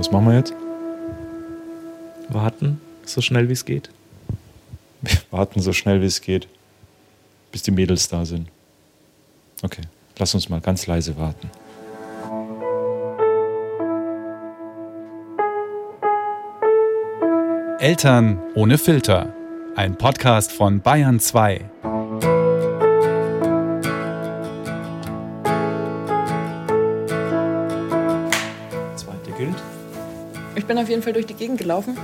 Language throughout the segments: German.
Was machen wir jetzt? Warten, so schnell wie es geht. Wir warten so schnell wie es geht, bis die Mädels da sind. Okay, lass uns mal ganz leise warten. Eltern ohne Filter. Ein Podcast von Bayern 2. bin auf jeden Fall durch die Gegend gelaufen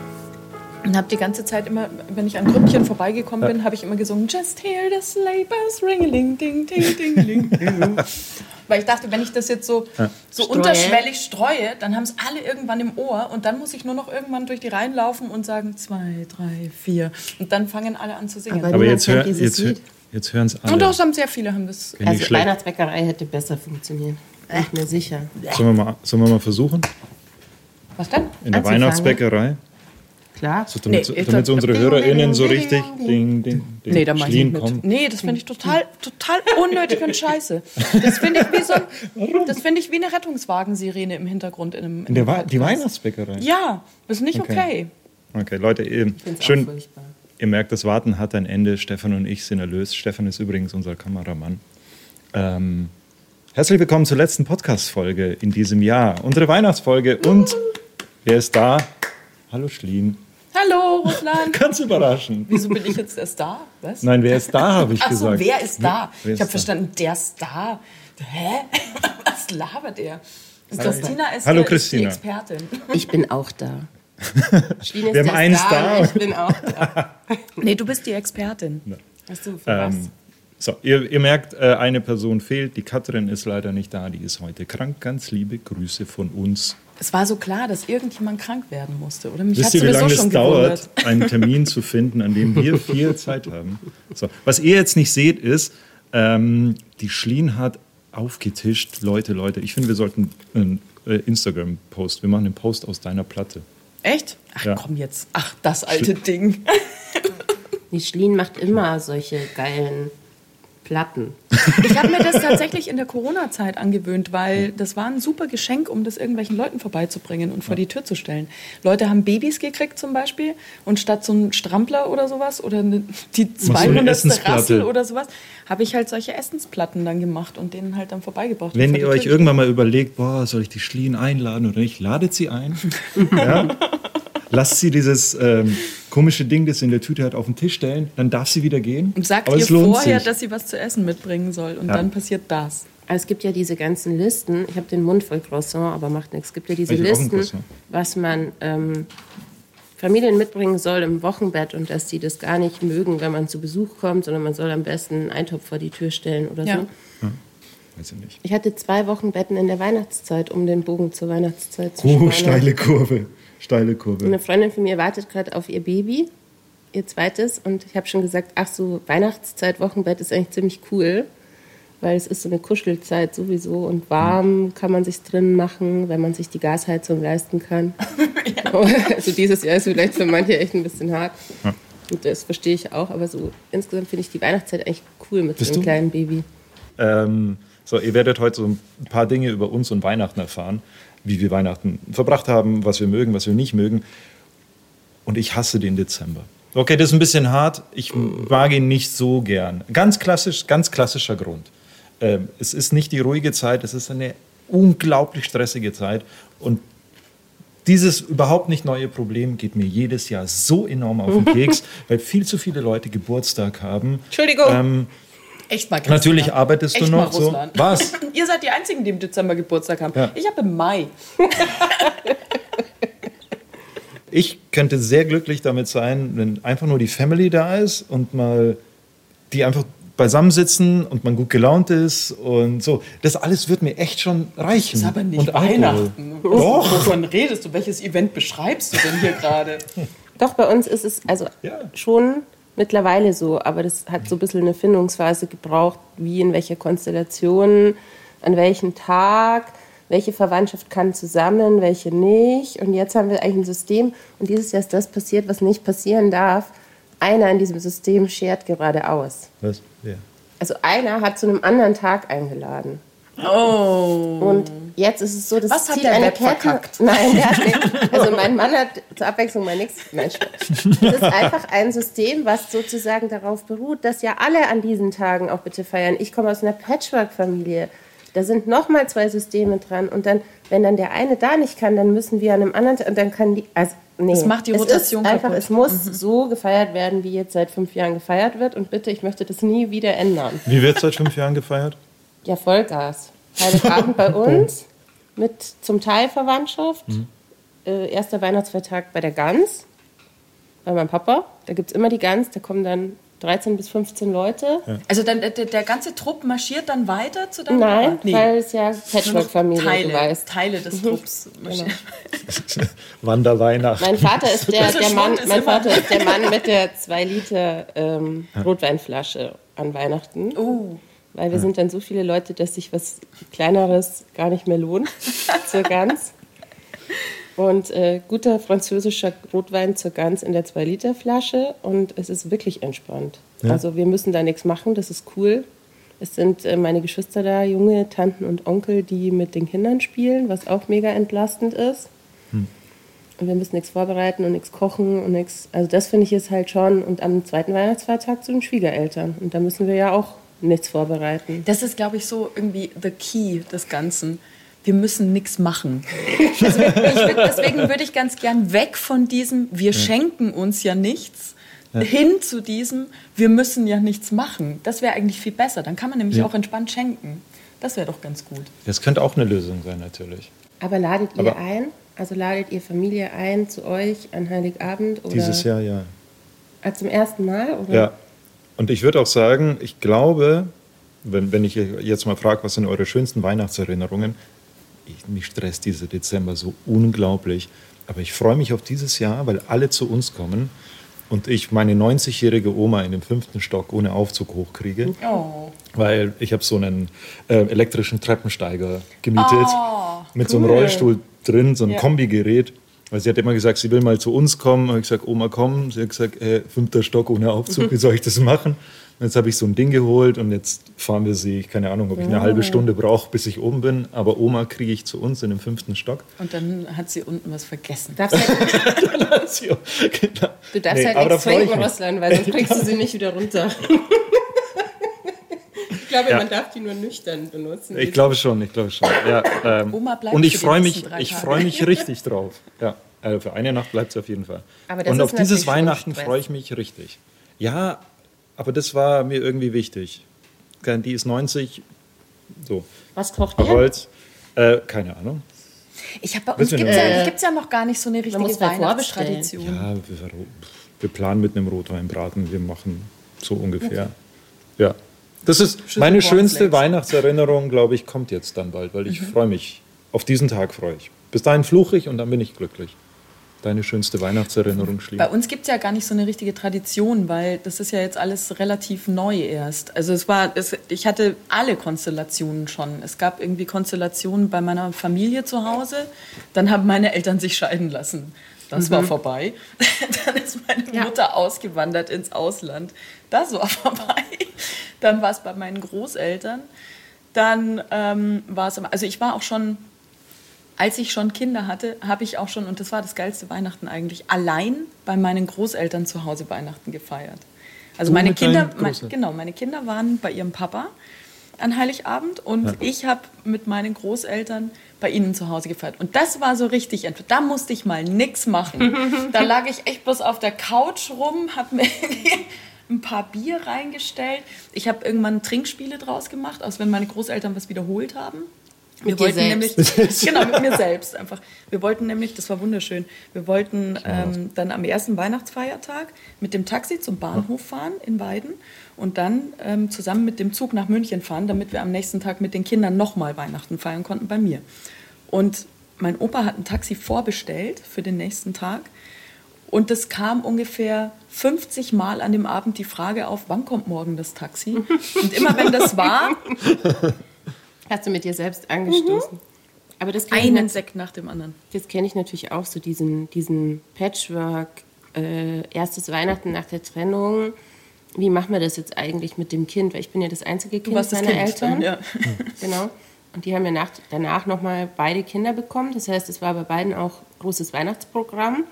und habe die ganze Zeit immer, wenn ich an Grüppchen vorbeigekommen bin, habe ich immer gesungen Just hear the sleigh bells ringeling ding ding ding ding. Weil ich dachte, wenn ich das jetzt so, so Streue. unterschwellig streue, dann haben es alle irgendwann im Ohr und dann muss ich nur noch irgendwann durch die Reihen laufen und sagen zwei, drei, vier und dann fangen alle an zu singen. Aber Aber jetzt, hör, jetzt, hör, jetzt hören es alle. und doch haben sehr viele haben das. Also. Weihnachtsbäckerei hätte besser funktioniert. Bin ich mir sicher. Sollen wir, mal, sollen wir mal versuchen? Was denn? In der Anzufangen. Weihnachtsbäckerei? Klar. So, damit, Nee, damit glaub- unsere HörerInnen so richtig. ding, Ding. Nee, da mach ich nicht kommen. Nee, das finde ich total, total unnötig und scheiße. Das finde ich wie so, das finde ich wie eine Rettungswagensirene im Hintergrund in einem. In der Wei- die. Weihnachtsbäckerei? Ja, das ist nicht okay. Okay. Okay, Leute, auch schön, ihr merkt, das Warten hat ein Ende. Stefan und ich sind erlöst. Stefan ist übrigens unser Kameramann. Ähm, herzlich willkommen zur letzten Podcast-Folge in diesem Jahr. Unsere Weihnachtsfolge. Und wer ist da? Hallo Schlien. Hallo, Russland. Ganz überraschend. Wieso bin ich jetzt erst da? Was? Nein, wer ist da, habe ich Ach so, gesagt. wer ist da? Wer ist ich habe verstanden, der Star. Hä? Was labert der? Christina ist, Hallo, ist die Christina. Expertin. Ich bin auch da. Schlien ist Wir haben der einen Star Star. Ich bin auch da. Nee, du bist die Expertin. Hast du für was? Ähm, so, ihr, ihr merkt, äh, eine Person fehlt. Die Katrin ist leider nicht da. Die ist heute krank. Ganz liebe Grüße von uns. Es war so klar, dass irgendjemand krank werden musste. Oder mich Wisst hat ihr, wie sowieso lange schon es dauert, gewundert. einen Termin zu finden, an dem wir vier Zeit haben? So, was ihr jetzt nicht seht, ist, ähm, die Schlien hat aufgetischt. Leute, Leute, ich finde, wir sollten einen äh, Instagram-Post. Wir machen einen Post aus deiner Platte. Echt? Ach Ja. komm jetzt. Ach, das alte Ding. Die Schlien macht immer solche geilen Platten. Ich habe mir das tatsächlich in der Corona-Zeit angewöhnt, weil das war ein super Geschenk, um das irgendwelchen Leuten vorbeizubringen und vor die Tür zu stellen. Leute haben Babys gekriegt zum Beispiel und statt so einen Strampler oder sowas oder eine, die so eine 200. Essensplatte. Rassel oder sowas, habe ich halt solche Essensplatten dann gemacht und denen halt dann vorbeigebracht. Wenn ihr Tür euch irgendwann mal überlegt, boah, soll ich die Schlien einladen oder nicht, ladet sie ein. ja? Lasst sie dieses ähm, komische Ding, das sie in der Tüte hat, auf den Tisch stellen, dann darf sie wieder gehen. Und sagt ihr es lohnt vorher, sich. dass sie was zu essen mitbringen soll und Ja. dann passiert das. Es gibt ja diese ganzen Listen. Ich habe den Mund voll Croissant, aber macht nichts. Es gibt ja diese Ich Listen, was man ähm, Familien mitbringen soll im Wochenbett und dass die das gar nicht mögen, wenn man zu Besuch kommt, sondern man soll am besten einen Eintopf vor die Tür stellen oder Ja. so. Weiß ich nicht. Ich hatte zwei Wochenbetten in der Weihnachtszeit, um den Bogen zur Weihnachtszeit zu Oh, steile Kurve. Steile Kurve. Eine Freundin von mir wartet gerade auf ihr Baby, ihr zweites, und ich habe schon gesagt, ach so, Weihnachtszeit, Wochenbett ist eigentlich ziemlich cool, weil es ist so eine Kuschelzeit sowieso und warm kann man sich drin machen, wenn man sich die Gasheizung leisten kann. Also dieses Jahr ist vielleicht für manche echt ein bisschen hart. Und das verstehe ich auch, aber so insgesamt finde ich die Weihnachtszeit eigentlich cool mit Bist so einem du? kleinen Baby. Ähm, so, ihr werdet heute so ein paar Dinge über uns und Weihnachten erfahren, wie wir Weihnachten verbracht haben, was wir mögen, was wir nicht mögen. Und ich hasse den Dezember. Okay, das ist ein bisschen hart. Ich mag ihn nicht so gern. Ganz klassisch, ganz klassischer Grund. Ähm, es ist nicht die ruhige Zeit, es ist eine unglaublich stressige Zeit. Und dieses überhaupt nicht neue Problem geht mir jedes Jahr so enorm auf den Keks, weil viel zu viele Leute Geburtstag haben. Entschuldigung. Ähm, Echt mal, Christina. Natürlich arbeitest du Echt noch mal, so. Russland. Was? Ihr seid die Einzigen, die im Dezember Geburtstag haben. Ja. Ich habe im Mai. Ich könnte sehr glücklich damit sein, wenn einfach nur die Family da ist und mal die einfach beisammensitzen und man gut gelaunt ist und so. Das alles wird mir echt schon reichen. Das ist aber nicht und Alkohol. Weihnachten. Doch. Wovon redest du? Welches Event beschreibst du denn hier gerade? Doch, bei uns ist es also Ja. schon mittlerweile so, aber das hat so ein bisschen eine Findungsphase gebraucht, wie in welcher Konstellation, an welchem Tag, welche Verwandtschaft kann zusammen, welche nicht. Und jetzt haben wir eigentlich ein System und dieses Jahr ist das passiert, was nicht passieren darf. Einer in diesem System schert gerade aus. Was? Ja. Also einer hat zu einem anderen Tag eingeladen. Oh. Und jetzt ist es so, das Was hat zieht der eine Web Kette. verkackt? Nein, der hat nicht. Also mein Mann hat zur Abwechslung mal nichts. Nein. Das ist einfach ein System, was sozusagen darauf beruht, dass ja alle an diesen Tagen auch bitte feiern. Ich komme aus einer Patchwork-Familie. Da sind nochmal zwei Systeme dran. Und dann, wenn dann der eine da nicht kann, dann müssen wir an einem anderen Tag, und dann kann die, also, nee. Das macht die Rotation es ist einfach, kaputt. Mhm. es muss so gefeiert werden, wie jetzt seit fünf Jahren gefeiert wird. Und bitte, ich möchte das nie wieder ändern. Wie wird seit fünf Jahren gefeiert? Ja, Vollgas. Heiligabend bei uns mit zum Teil Verwandtschaft. Äh, erster Weihnachtsfeiertag bei der Gans, bei meinem Papa. Da gibt es immer die Gans, da kommen dann 13 bis 15 Leute. Also dann, der, der ganze Trupp marschiert dann weiter zu deinem Nein, Papa? weil es ja Patchwork-Familie, Teile, du weißt. Teile des Trupps. marschieren. Wanderweihnacht. Mein Vater ist der, der Mann, ist mein Vater ist der Mann mit der 2 Liter ähm, Rotweinflasche an Weihnachten. Oh. Weil wir sind dann so viele Leute, dass sich was Kleineres gar nicht mehr lohnt zur Gans. Und äh, guter französischer Rotwein zur Gans in der 2-Liter-Flasche und es ist wirklich entspannt. Also wir müssen da nichts machen, das ist cool. Es sind äh, meine Geschwister da, junge Tanten und Onkel, die mit den Kindern spielen, was auch mega entlastend ist. Und wir müssen nichts vorbereiten und nichts kochen und nichts. Also das finde ich ist halt schon. Und am zweiten Weihnachtsfeiertag zu den Schwiegereltern. Und da müssen wir ja auch nichts vorbereiten. Das ist, glaube ich, so irgendwie the key des Ganzen. Wir müssen nichts machen. Also ich würd, deswegen würde ich ganz gern weg von diesem, wir schenken uns ja nichts, hin zu diesem, wir müssen ja nichts machen. Das wäre eigentlich viel besser. Dann kann man nämlich Ja. auch entspannt schenken. Das wäre doch ganz gut. Das könnte auch eine Lösung sein, natürlich. Aber ladet ihr Aber- ein? Also ladet ihr Familie ein zu euch an Heiligabend? Oder Dieses Jahr ja. Ah, zum ersten Mal? Oder? Ja. Und ich würde auch sagen, ich glaube, wenn, wenn ich jetzt mal frage, was sind eure schönsten Weihnachtserinnerungen, ich, mich stresst dieser Dezember so unglaublich. Aber ich freue mich auf dieses Jahr, weil alle zu uns kommen und ich meine 90-jährige Oma in dem fünften Stock ohne Aufzug hochkriege. Oh. Weil ich habe so einen äh, elektrischen Treppensteiger gemietet Oh, mit so einem cool. Rollstuhl drin, so ein Ja. Kombigerät. Weil sie hat immer gesagt, sie will mal zu uns kommen. Habe ich gesagt, Oma, komm. Sie hat gesagt, äh, fünfter Stock ohne Aufzug, wie soll ich das machen? Und jetzt habe ich so ein Ding geholt und jetzt fahren wir sie, keine Ahnung, ob ich eine halbe Stunde brauche, bis ich oben bin. Aber Oma kriege ich zu uns in dem fünften Stock. Und dann hat sie unten was vergessen. Du darfst halt, genau. du darfst Nee, halt nichts mich. Russland, weil sonst kriegst du sie nicht wieder runter. ich glaube, Ja. man darf die nur nüchtern benutzen. Ich glaube schon, ich glaube schon. Ja, ähm, Oma bleibt und ich freue mich, ich freue mich richtig drauf. Ja, also für eine Nacht bleibt es auf jeden Fall. Aber das und ist auf dieses Weihnachten freue ich mich richtig. Ja, aber das war mir irgendwie wichtig. Die ist 90, so. Was kocht ihr? Holz, äh, keine Ahnung. Ich habe bei uns gibt es ja, gibt's ja noch gar nicht so eine richtige Weihnachtstradition. Ja, wir, wir planen mit einem Rotweinbraten, wir machen so ungefähr. Ja. Das ist meine schönste. Weihnachtserinnerung, glaube ich, kommt jetzt dann bald, weil ich freue mich. Auf diesen Tag freue ich. Bis dahin fluche ich und dann bin ich glücklich. Deine schönste Weihnachtserinnerung Bei schließt. uns gibt es ja gar nicht so eine richtige Tradition, weil das ist ja jetzt alles relativ neu erst. Also es war, es, ich hatte alle Konstellationen schon. Es gab irgendwie Konstellationen bei meiner Familie zu Hause. Dann haben meine Eltern sich scheiden lassen. Das war vorbei. Dann ist meine Ja. Mutter ausgewandert ins Ausland. Das war vorbei. Dann war es bei meinen Großeltern. Dann ähm, war es, also ich war auch schon als ich schon Kinder hatte, habe ich auch schon, und das war das geilste Weihnachten eigentlich, allein bei meinen Großeltern zu Hause Weihnachten gefeiert. Also Du meine Kinder, mein, genau, meine Kinder waren bei ihrem Papa an Heiligabend und ich habe mit meinen Großeltern bei ihnen zu Hause gefeiert. Und das war so richtig, da musste ich mal nichts machen. da lag ich echt bloß auf der Couch rum, habe mir ein paar Bier reingestellt. Ich habe irgendwann Trinkspiele draus gemacht, als wenn meine Großeltern was wiederholt haben. Wir Mit wollten selbst. nämlich, genau, mit mir selbst einfach. Wir wollten nämlich, das war wunderschön, wir wollten ähm, dann am ersten Weihnachtsfeiertag mit dem Taxi zum Bahnhof fahren in Weiden und dann ähm, zusammen mit dem Zug nach München fahren, damit wir am nächsten Tag mit den Kindern nochmal Weihnachten feiern konnten bei mir. Und mein Opa hat ein Taxi vorbestellt für den nächsten Tag. Und es kam ungefähr 50 Mal an dem Abend die Frage auf, wann kommt morgen das Taxi? Und immer wenn das war, Hast du mit dir selbst angestoßen? Aber das einen Sekt nach dem anderen. Das kenne ich natürlich auch, so diesen, diesen Patchwork, äh, erstes Weihnachten nach der Trennung. Wie machen wir das jetzt eigentlich mit dem Kind? Weil ich bin ja das einzige Kind das meiner Kind. Eltern. Ja. Genau. Und die haben ja nach, danach nochmal beide Kinder bekommen. Das heißt, es war bei beiden auch großes Weihnachtsprogramm.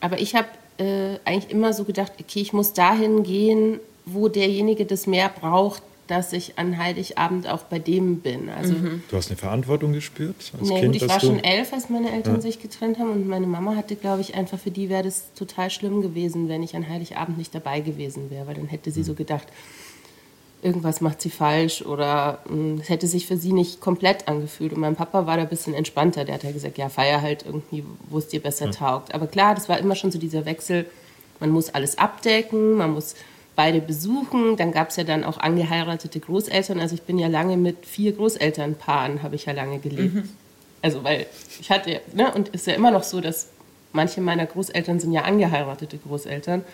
Aber ich habe äh, eigentlich immer so gedacht, okay, ich muss dahin gehen, wo derjenige das mehr braucht, dass ich an Heiligabend auch bei dem bin. Also, mhm. Du hast eine Verantwortung gespürt als nee, Kind? Gut, ich war schon elf, als meine Eltern ja. sich getrennt haben und meine Mama hatte, glaube ich, einfach für die wäre das total schlimm gewesen, wenn ich an Heiligabend nicht dabei gewesen wäre, weil dann hätte sie mhm. so gedacht, irgendwas macht sie falsch oder hm, es hätte sich für sie nicht komplett angefühlt. Und mein Papa war da ein bisschen entspannter. Der hat ja gesagt, ja, feier halt irgendwie, wo es dir besser ja. taugt. Aber klar, das war immer schon so dieser Wechsel. Man muss alles abdecken, man muss beide besuchen. Dann gab es ja dann auch angeheiratete Großeltern. Also ich bin ja lange mit vier Großelternpaaren, habe ich ja lange gelebt. Mhm. Also weil ich hatte, ne, und ist ja immer noch so, dass manche meiner Großeltern sind ja angeheiratete Großeltern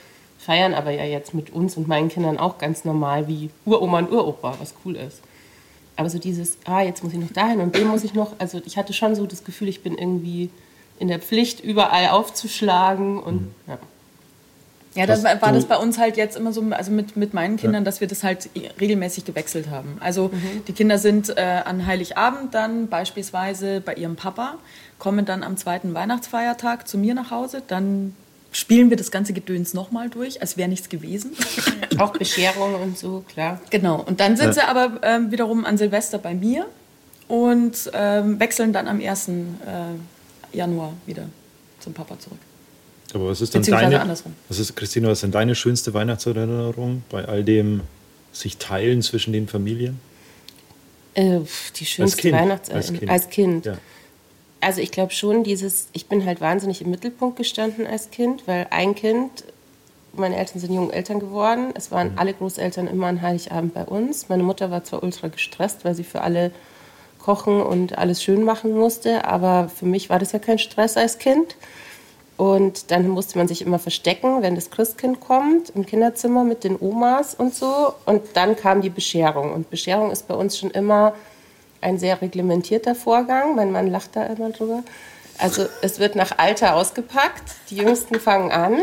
feiern aber ja jetzt mit uns und meinen Kindern auch ganz normal wie Uroma und Uropa, was cool ist. Aber so dieses, ah, jetzt muss ich noch dahin und dem muss ich noch, also ich hatte schon so das Gefühl, ich bin irgendwie in der Pflicht, überall aufzuschlagen und mhm. ja. Ja, das war, war das bei uns halt jetzt immer so, also mit, mit meinen Kindern, ja. dass wir das halt regelmäßig gewechselt haben. Also mhm. die Kinder sind äh, an Heiligabend dann beispielsweise bei ihrem Papa, kommen dann am zweiten Weihnachtsfeiertag zu mir nach Hause, dann spielen wir das ganze Gedöns nochmal durch, als wäre nichts gewesen. Auch Bescherung und so, klar. Genau. Und dann sind ja. sie aber ähm, wiederum an Silvester bei mir und ähm, wechseln dann am 1. Äh, Januar wieder zum Papa zurück. Aber was ist dann deine, andersrum. was ist, Christine, was ist denn deine schönste Weihnachtserinnerung bei all dem sich teilen zwischen den Familien? Äh, die schönste Weihnachtserinnerung als Kind. Als kind. Ja also ich glaube schon, dieses, ich bin halt wahnsinnig im Mittelpunkt gestanden als Kind, weil ein Kind, meine Eltern sind jung Eltern geworden, es waren mhm. alle Großeltern immer an Heiligabend bei uns. Meine Mutter war zwar ultra gestresst, weil sie für alle kochen und alles schön machen musste, aber für mich war das ja kein Stress als Kind. Und dann musste man sich immer verstecken, wenn das Christkind kommt, im Kinderzimmer mit den Omas und so. Und dann kam die Bescherung. Und Bescherung ist bei uns schon immer ein sehr reglementierter Vorgang. Mein Mann lacht da immer drüber. Also es wird nach Alter ausgepackt. Die Jüngsten fangen an.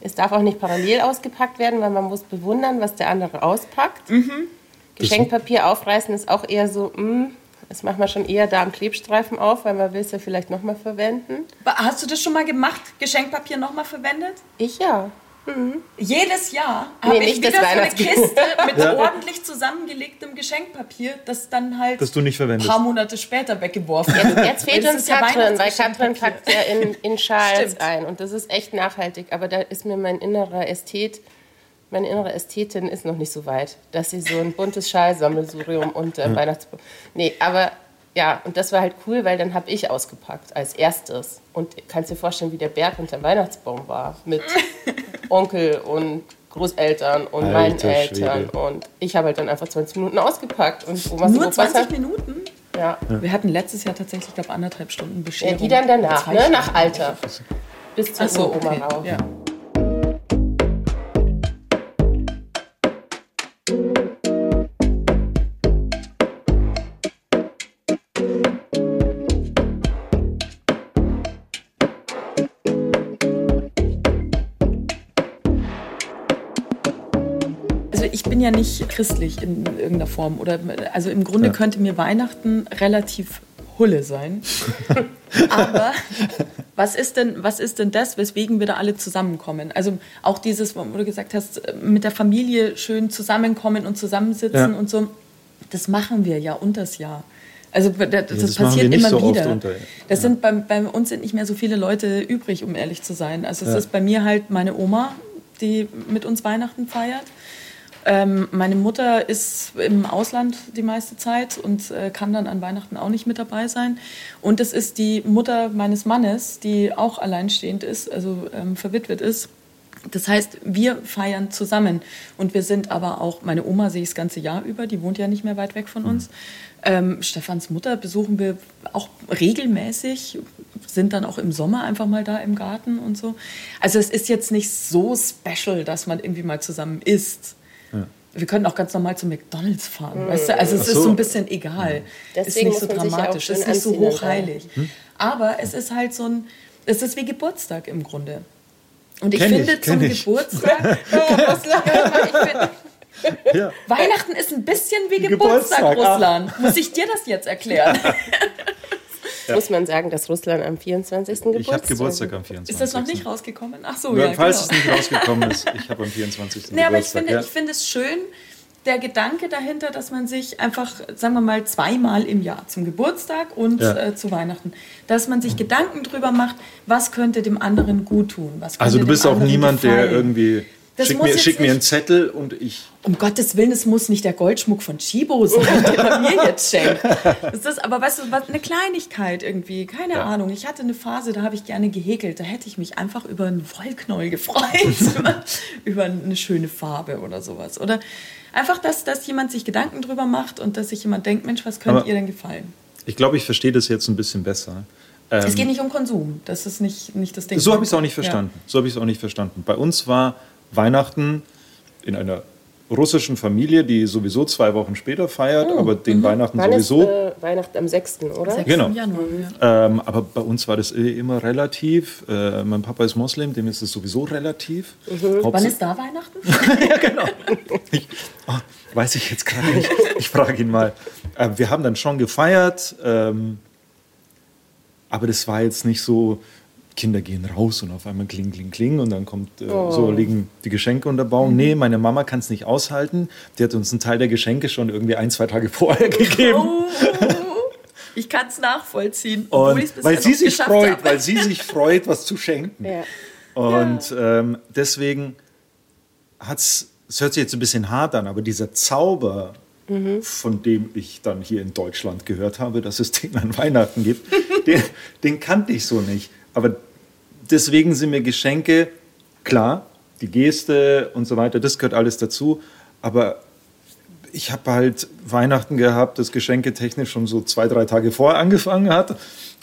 Es darf auch nicht parallel ausgepackt werden, weil man muss bewundern, was der andere auspackt. Mhm. Geschenkpapier aufreißen ist auch eher so, mh, mm, das macht man schon eher da am Klebstreifen auf, weil man will es ja vielleicht nochmal verwenden. Hast du das schon mal gemacht? Geschenkpapier nochmal verwendet? Ich ja. Mhm. Jedes Jahr habe nee, ich wieder so eine Kiste mit ja. ordentlich zusammengelegtem Geschenkpapier, das dann halt das du nicht ein paar Monate später weggeworfen wird. Jetzt, jetzt fehlt uns Katrin, weil Katrin packt ja in, in Schals ein und das ist echt nachhaltig. Aber da ist mir mein innerer Ästhet, meine innere Ästhetin ist noch nicht so weit, dass sie so ein buntes Schalsammelsurium unter ja. Weihnachtsbaum. Nee, aber ja, und das war halt cool, weil dann habe ich ausgepackt als erstes. Und kannst dir vorstellen, wie der Berg unter dem Weihnachtsbaum war. Mit Onkel und Großeltern und Alter meinen Eltern. Schwede. Und ich habe halt dann einfach 20 Minuten ausgepackt. Und Omas Nur 20 Wasser. Minuten? Ja. Wir hatten letztes Jahr tatsächlich, glaube anderthalb Stunden Bescherung. Ja, die dann danach, ne? nach Alter. Bis zur so, Oma okay. rauf. Ja. Bin ja nicht christlich in irgendeiner Form. Oder, also im Grunde ja. könnte mir Weihnachten relativ Hulle sein. Aber was ist, denn, was ist denn das, weswegen wir da alle zusammenkommen? Also auch dieses, wo du gesagt hast, mit der Familie schön zusammenkommen und zusammensitzen ja. und so, das machen wir ja unters Jahr. Also das, das, das passiert immer so wieder. Unter, das ja. sind bei, bei, uns sind nicht mehr so viele Leute übrig, um ehrlich zu sein. Also es ist bei mir halt meine Oma, die mit uns Weihnachten feiert. Ähm, meine Mutter ist im Ausland die meiste Zeit und äh, kann dann an Weihnachten auch nicht mit dabei sein. Und es ist die Mutter meines Mannes, die auch alleinstehend ist, also ähm, verwitwet ist. Das heißt, wir feiern zusammen. Und wir sind aber auch, meine Oma sehe ich das ganze Jahr über, die wohnt ja nicht mehr weit weg von uns. Mhm. Ähm, Stefans Mutter besuchen wir auch regelmäßig, sind dann auch im Sommer einfach mal da im Garten und so. Also es ist jetzt nicht so special, dass man irgendwie mal zusammen isst. Wir können auch ganz normal zu McDonalds fahren, mhm. weißt du? Also es so. ist so ein bisschen egal. Mhm. Ist nicht so dramatisch, ist nicht so hochheilig. Hm? Aber es ist halt so ein, es ist wie Geburtstag im Grunde. Und ich kenn finde ich, zum ich. Geburtstag, ich find, Ja. Weihnachten ist ein bisschen wie Geburtstag, Geburtstag, ah. Russland. Muss ich dir das jetzt erklären? Muss man sagen, dass Russland am 24. Geburtstag Ich habe Geburtstag am 24. Ist das noch nicht rausgekommen? Ach so, Ja, ja, falls genau. es nicht rausgekommen ist, ich habe am 24. Nee, aber ich Geburtstag. finde, ja. ich finde es schön, der Gedanke dahinter, dass man sich einfach, sagen wir mal, zweimal im Jahr zum Geburtstag und Ja. äh, zu Weihnachten, dass man sich Gedanken drüber macht, was könnte dem anderen gut tun. Also du bist auch niemand, der gefallen. irgendwie Das schick mir, schick mir einen Zettel und ich Um Gottes Willen, es muss nicht der Goldschmuck von Chibo sein, den man mir jetzt schenkt. Das ist aber, weißt du, was, eine Kleinigkeit irgendwie, keine Ja. Ahnung. Ich hatte eine Phase, da habe ich gerne gehäkelt. Da hätte ich mich einfach über einen Wollknäuel gefreut, über, eine schöne Farbe oder sowas. Oder einfach, dass, dass jemand sich Gedanken drüber macht und dass sich jemand denkt, Mensch, was könnte ihr denn gefallen? ich glaube, ich verstehe das jetzt ein bisschen besser. Ähm, es geht nicht um Konsum, das ist nicht, nicht das Ding. So habe ich es auch nicht Ja. verstanden. So habe ich es auch nicht verstanden. Bei uns war Weihnachten in einer russischen Familie, die sowieso zwei Wochen später feiert, aber den Weihnachten Wann ist sowieso. äh, Weihnachten am 6., oder? 6. Genau. Januar, ja. Ähm, aber bei uns war das eh immer relativ. Äh, mein Papa ist Moslem, dem ist es sowieso relativ. Wann Hauptsache- ist da Weihnachten? Ich, oh, weiß ich jetzt gerade nicht. Ich frage ihn mal. Äh, wir haben dann schon gefeiert, ähm, aber das war jetzt nicht so, Kinder gehen raus und auf einmal kling, kling, kling und dann kommt, äh, so liegen die Geschenke unter Baum. Nee, meine Mama kann es nicht aushalten. Die hat uns einen Teil der Geschenke schon irgendwie ein, zwei Tage vorher gegeben. Oh, ich kann es nachvollziehen, obwohl bisher weil sie sich freut, habe. weil sie sich freut, was zu schenken. Ja. Und ähm, deswegen hat's, es hört sich jetzt ein bisschen hart an, aber dieser Zauber, von dem ich dann hier in Deutschland gehört habe, dass es den an Weihnachten gibt, den, den kannte ich so nicht. Aber deswegen sind mir Geschenke, klar, die Geste und so weiter, das gehört alles dazu. Aber ich habe halt Weihnachten gehabt, das geschenketechnisch schon so zwei, drei Tage vorher angefangen hat.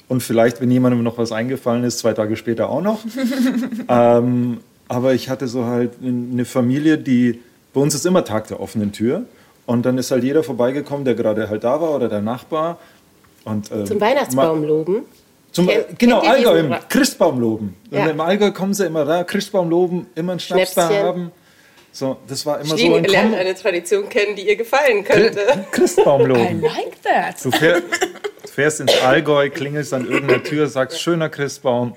Und vielleicht, wenn jemandem noch was eingefallen ist, zwei Tage später auch noch. ähm, aber ich hatte so halt eine Familie, die, bei uns ist immer Tag der offenen Tür. Und dann ist halt jeder vorbeigekommen, der gerade halt da war oder der Nachbar. Und, ähm, Zum Weihnachtsbaum loben. Zum, Kennt- genau, Allgäu, im Ra- Christbaum loben. Ja. Und Im Allgäu kommen sie immer da, Christbaum loben, immer einen Schnaps da haben. So, das war immer Schliegen so ein lernt eine Tradition kennen, die ihr gefallen könnte. Christbaum I loben. like that. Du fährst, du fährst ins Allgäu, klingelst an irgendeiner Tür, sagst schöner Christbaum.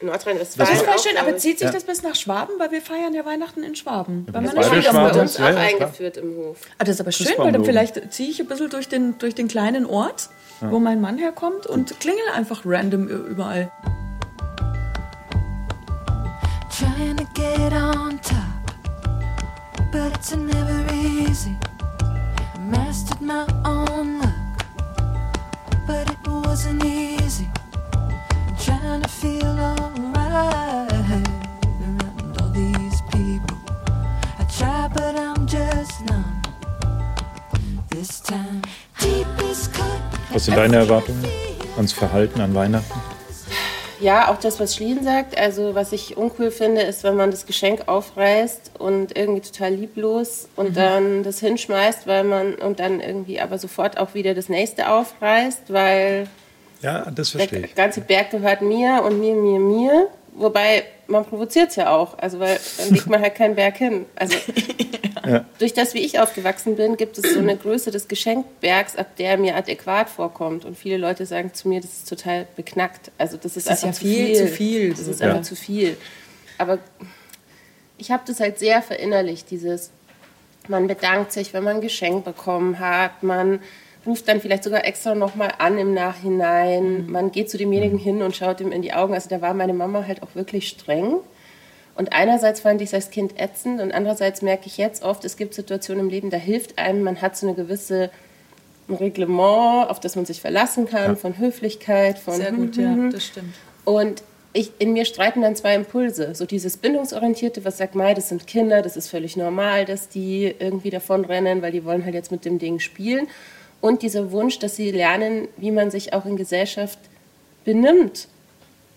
Nordrhein-Westfalen. Das ist voll schön, aber ich. zieht sich Ja. das bis nach Schwaben? Weil wir feiern ja Weihnachten in Schwaben. Bei meiner beide Das ist Schwaben. bei uns Ja, auch eingeführt im Hof. Ah, das ist aber schön, weil dann vielleicht ziehe ich ein bisschen durch den, durch den kleinen Ort, wo mein Mann herkommt und klingel einfach random überall. Trying to get on top, but it's never easy. I mastered my own luck, but it wasn't easy. I'm trying to feel alright around all these people. I try, but I'm just numb. Was sind deine Erwartungen ans Verhalten an Weihnachten? Ja, auch das, was Schlien sagt. Also, was ich uncool finde, ist, wenn man das Geschenk aufreißt und irgendwie total lieblos und dann das hinschmeißt, weil man und dann irgendwie aber sofort auch wieder das nächste aufreißt, weil Ja, das der ganze Berg gehört mir und mir, mir, mir. Wobei man provoziert es ja auch, also weil dann legt man halt keinen Berg hin. Also Ja. durch das, wie ich aufgewachsen bin, gibt es so eine Größe des Geschenkbergs, ab der mir adäquat vorkommt. Und viele Leute sagen zu mir, das ist total beknackt. Also das ist Das ist einfach ja zu viel viel. zu viel. Das ist Ja. einfach zu viel. Aber ich habe das halt sehr verinnerlicht, dieses, man bedankt sich, wenn man ein Geschenk bekommen hat, man ruft dann vielleicht sogar extra nochmal an im Nachhinein, man geht zu demjenigen hin und schaut ihm in die Augen. Also da war meine Mama halt auch wirklich streng. Und einerseits fand ich es als Kind ätzend und andererseits merke ich jetzt oft, es gibt Situationen im Leben, da hilft einem, man hat so eine gewisse Reglement, auf das man sich verlassen kann, von Höflichkeit, von Sehr gut, ja, das stimmt. und ich, in mir streiten dann zwei Impulse. So dieses Bindungsorientierte, was sagt, Mai, das sind Kinder, das ist völlig normal, dass die irgendwie davonrennen, weil die wollen halt jetzt mit dem Ding spielen. Und dieser Wunsch, dass sie lernen, wie man sich auch in Gesellschaft benimmt.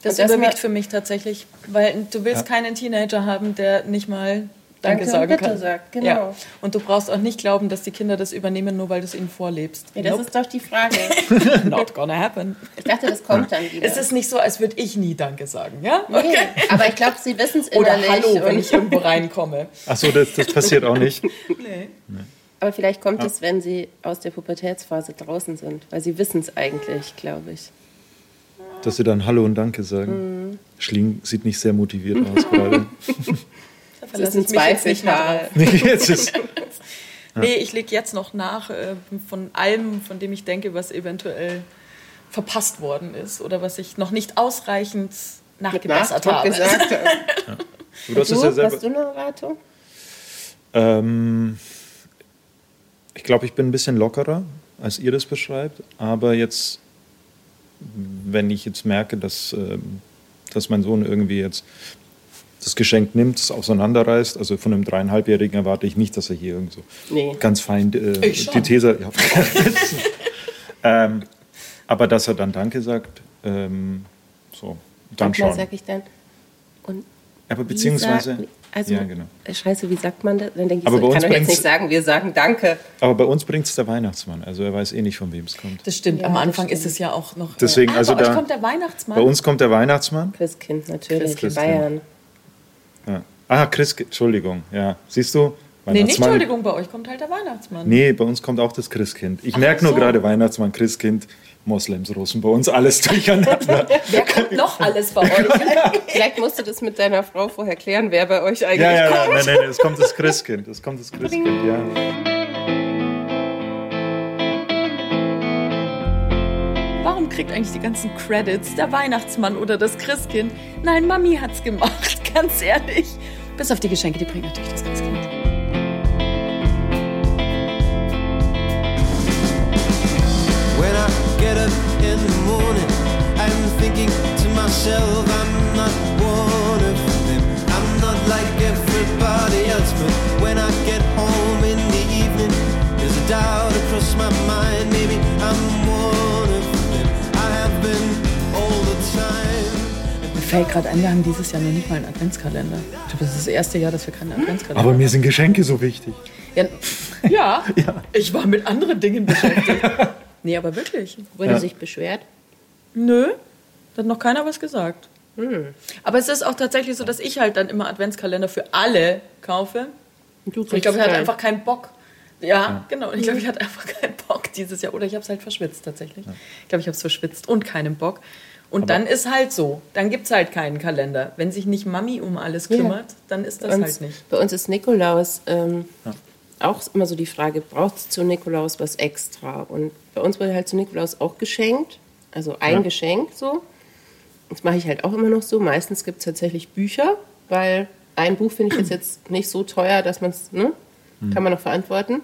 Das das überwiegt für mich tatsächlich, weil du willst keinen Teenager haben, der nicht mal Danke, Danke und sagen bitte kann. sagt, genau. Ja. Und du brauchst auch nicht glauben, dass die Kinder das übernehmen, nur weil du es ihnen vorlebst. Ja, das Nope. ist doch die Frage. not gonna happen. Ich dachte, das kommt dann wieder. Es ist nicht so, als würde ich nie Danke sagen, ja? nee, aber ich glaube, sie wissen es Oder innerlich. Hallo, wenn ich irgendwo reinkomme. Ach so, das, das passiert auch nicht. Nee. Aber vielleicht kommt es, wenn sie aus der Pubertätsphase draußen sind, weil sie wissen es eigentlich, glaube ich. Dass sie dann Hallo und Danke sagen. Schling sieht nicht sehr motiviert aus gerade. Da Das verlasse ist ein jetzt drauf. Nee, ich lege jetzt noch nach äh, von allem, von dem ich denke, was eventuell verpasst worden ist oder was ich noch nicht ausreichend nachgebessert habe. gesagt. du hast du, ja selber. hast du eine Erwartung? Ähm, ich glaube, ich bin ein bisschen lockerer, als ihr das beschreibt. Aber jetzt, wenn ich jetzt merke, dass, ähm, dass mein Sohn irgendwie jetzt das Geschenk nimmt, es auseinanderreißt, also von einem dreieinhalbjährigen erwarte ich nicht, dass er hier irgend so Nee. ganz fein äh, die These. Ja. ähm, aber dass er dann Danke sagt, ähm, so, dann Manchmal schon. sage ich dann. Und Aber beziehungsweise, also, ja, genau. äh, Scheiße, wie sagt man das? Dann denke ich Aber so, bei ich uns kann doch jetzt bringt's- nicht sagen, wir sagen Danke. Aber bei uns bringt es der Weihnachtsmann, also er weiß eh nicht, von wem es kommt. Das stimmt, Ja, am Anfang stimmt. ist es ja auch noch. Deswegen, äh, also bei euch da- kommt der Weihnachtsmann. Bei uns kommt der Weihnachtsmann. Christkind, natürlich, Christkind. Bayern. Ja. Ah, Chris, Entschuldigung, ja. Siehst du? Nee, nicht Weihnachtsmann. Entschuldigung, bei euch kommt halt der Weihnachtsmann. Nee, bei uns kommt auch das Christkind. Ich merke nur so. gerade Weihnachtsmann, Christkind, Moslems, Russen, bei uns alles durcheinander. Wer kommt noch alles bei euch? Vielleicht musst du das mit deiner Frau vorher klären, wer bei euch eigentlich ja, ja, ja, kommt. nein, nein, es kommt das Christkind. Es kommt das Christkind, ja. Warum kriegt eigentlich die ganzen Credits der Weihnachtsmann oder das Christkind? Nein, Mami hat's gemacht, ganz ehrlich. Bis auf die Geschenke, die bringt natürlich das Christkind. Get up in the morning, I'm thinking to myself, I'm not one of them. I'm not like everybody else, but when I get home in the evening, there's a doubt across my mind. Maybe I'm one of them. I have been all the time. Mir fällt gerade ein, wir haben dieses Jahr noch nicht mal einen Adventskalender. Ich glaube, das ist das erste Jahr, dass wir keinen Adventskalender Aber haben. mir sind Geschenke so wichtig. Ja, ja, ich war mit anderen Dingen beschäftigt. Nee, aber wirklich. Wurde Ja. sich beschwert? Nö, da hat noch keiner was gesagt. Aber es ist auch tatsächlich so, dass ich halt dann immer Adventskalender für alle kaufe. Und du ich glaube, ich hatte einfach keinen Bock. Ja, genau. Ich glaube, ich hatte einfach keinen Bock dieses Jahr. Oder ich habe es halt verschwitzt tatsächlich. Ich glaube, ich habe es verschwitzt und keinen Bock. Und dann ist halt so. Dann gibt es halt keinen Kalender. Wenn sich nicht Mami um alles Ja. kümmert, dann ist das uns, halt nicht. Bei uns ist Nikolaus ähm, auch immer so die Frage, braucht es zu Nikolaus was extra? Und bei uns wurde halt zu Nikolaus auch geschenkt, also ein Ja. Geschenk so. Das mache ich halt auch immer noch so. Meistens gibt es tatsächlich Bücher, weil ein Buch finde ich jetzt, jetzt nicht so teuer, dass man es, ne, kann man noch verantworten.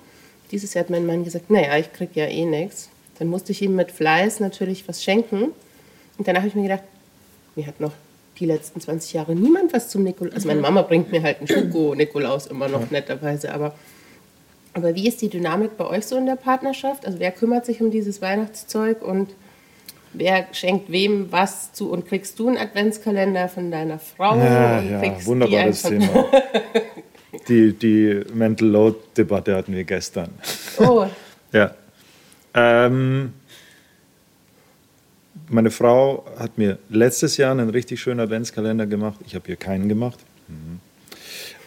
Dieses Jahr hat mein Mann gesagt, naja, ich krieg ja eh nichts. Dann musste ich ihm mit Fleiß natürlich was schenken. Und dann habe ich mir gedacht, mir hat noch die letzten 20 Jahre niemand was zum Nikolaus. Also meine Mama bringt mir halt einen Schoko-Nikolaus immer noch netterweise, aber, aber wie ist die Dynamik bei euch so in der Partnerschaft? Also wer kümmert sich um dieses Weihnachtszeug und wer schenkt wem was zu? Und kriegst du einen Adventskalender von deiner Frau? Ja, ja, wunderbares Thema. Die, die Mental Load-Debatte hatten wir gestern. Oh, Ja. Ähm, meine Frau hat mir letztes Jahr einen richtig schönen Adventskalender gemacht. Ich habe ihr keinen gemacht. Mhm.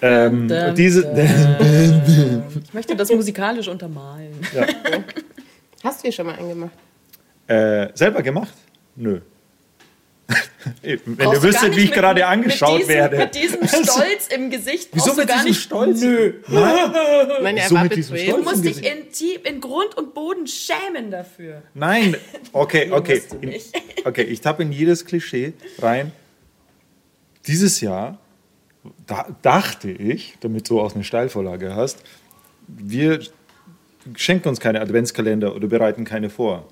Ähm, Dum, diese, Ich möchte das musikalisch untermalen. hast du dir schon mal einen gemacht? äh, selber gemacht? Nö. Wenn Brauchst ihr wüsstet, wie ich mit- gerade mit angeschaut diesem, werde. Mit diesem Stolz im Gesicht Wieso mit diesem nicht. Stolz? Nö. Nein, er war mit. Du musst dich in, tief, in Grund und Boden schämen dafür. Nein, okay, okay. Okay, ich tappe in jedes Klischee rein. Dieses Jahr da, dachte ich, damit du auch eine Steilvorlage hast, wir schenken uns keine Adventskalender oder bereiten keine vor.